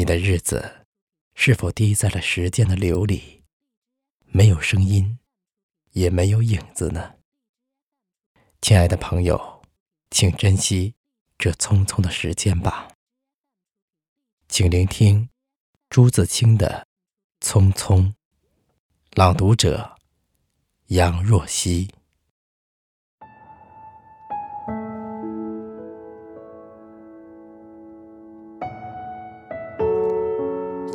你的日子是否滴在了时间的流里，没有声音，也没有影子呢？亲爱的朋友，请珍惜这匆匆的时间吧。请聆听朱自清的《匆匆》，朗读者杨若曦。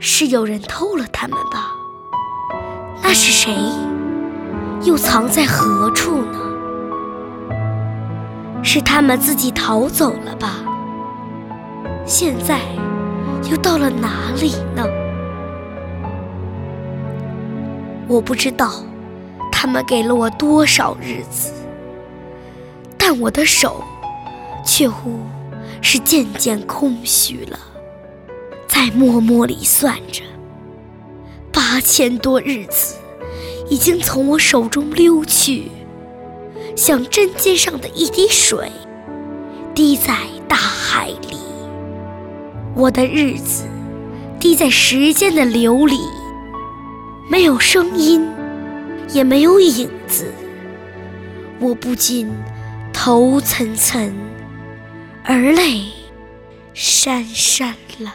是有人偷了它们吧？那是谁？又藏在何处呢？是他们自己逃走了吧？现在又到了哪里呢？我不知道他们给了我多少日子，但我的手却乎是渐渐空虚了。在默默里算着，八千多日子已经从我手中溜去，像针尖上的一滴水，滴在大海里。我的日子滴在时间的流里，没有声音，也没有影子。我不禁头涔涔，而泪潸潸了。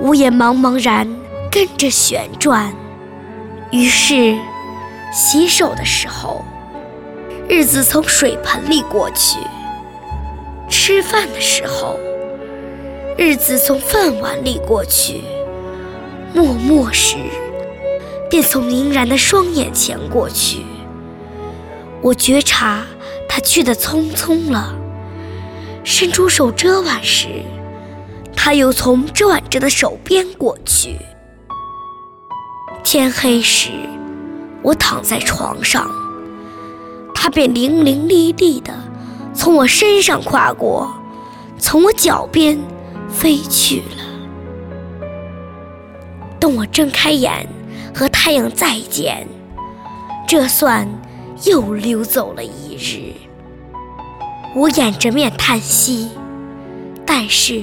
我也茫茫然跟着旋转，于是洗手的时候，日子从水盆里过去；吃饭的时候，日子从饭碗里过去；默默时，便从凝然的双眼前过去。我觉察他去的匆匆了，伸出手遮挽时。他又从遮挽着的手边过去。天黑时，我躺在床上，他便伶伶俐俐地从我身上跨过，从我脚边飞去了。等我睁开眼和太阳再见，这算又溜走了一日。我掩着面叹息，但是。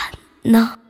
呢？